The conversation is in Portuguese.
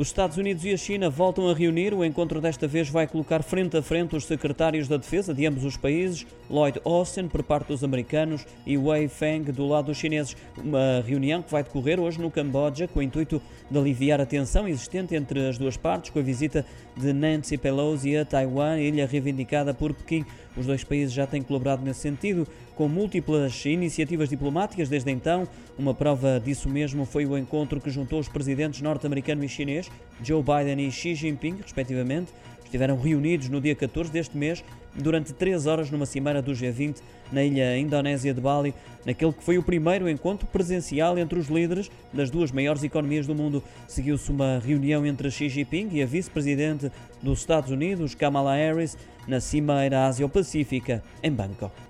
Os Estados Unidos e a China voltam a reunir. O encontro desta vez vai colocar frente a frente os secretários da defesa de ambos os países, Lloyd Austin por parte dos americanos e Wei Feng do lado dos chineses. Uma reunião que vai decorrer hoje no Camboja com o intuito de aliviar a tensão existente entre as duas partes, com a visita de Nancy Pelosi a Taiwan, ilha reivindicada por Pequim. Os dois países já têm colaborado nesse sentido, com múltiplas iniciativas diplomáticas desde então. Uma prova disso mesmo foi o encontro que juntou os presidentes norte-americano e chinês, Joe Biden e Xi Jinping, respectivamente. Estiveram reunidos no dia 14 deste mês, durante três horas numa cimeira do G20 na ilha indonésia de Bali, naquele que foi o primeiro encontro presencial entre os líderes das duas maiores economias do mundo. Seguiu-se uma reunião entre Xi Jinping e a vice-presidente dos Estados Unidos, Kamala Harris, na Cimeira Ásia-Pacífica, em Bangkok.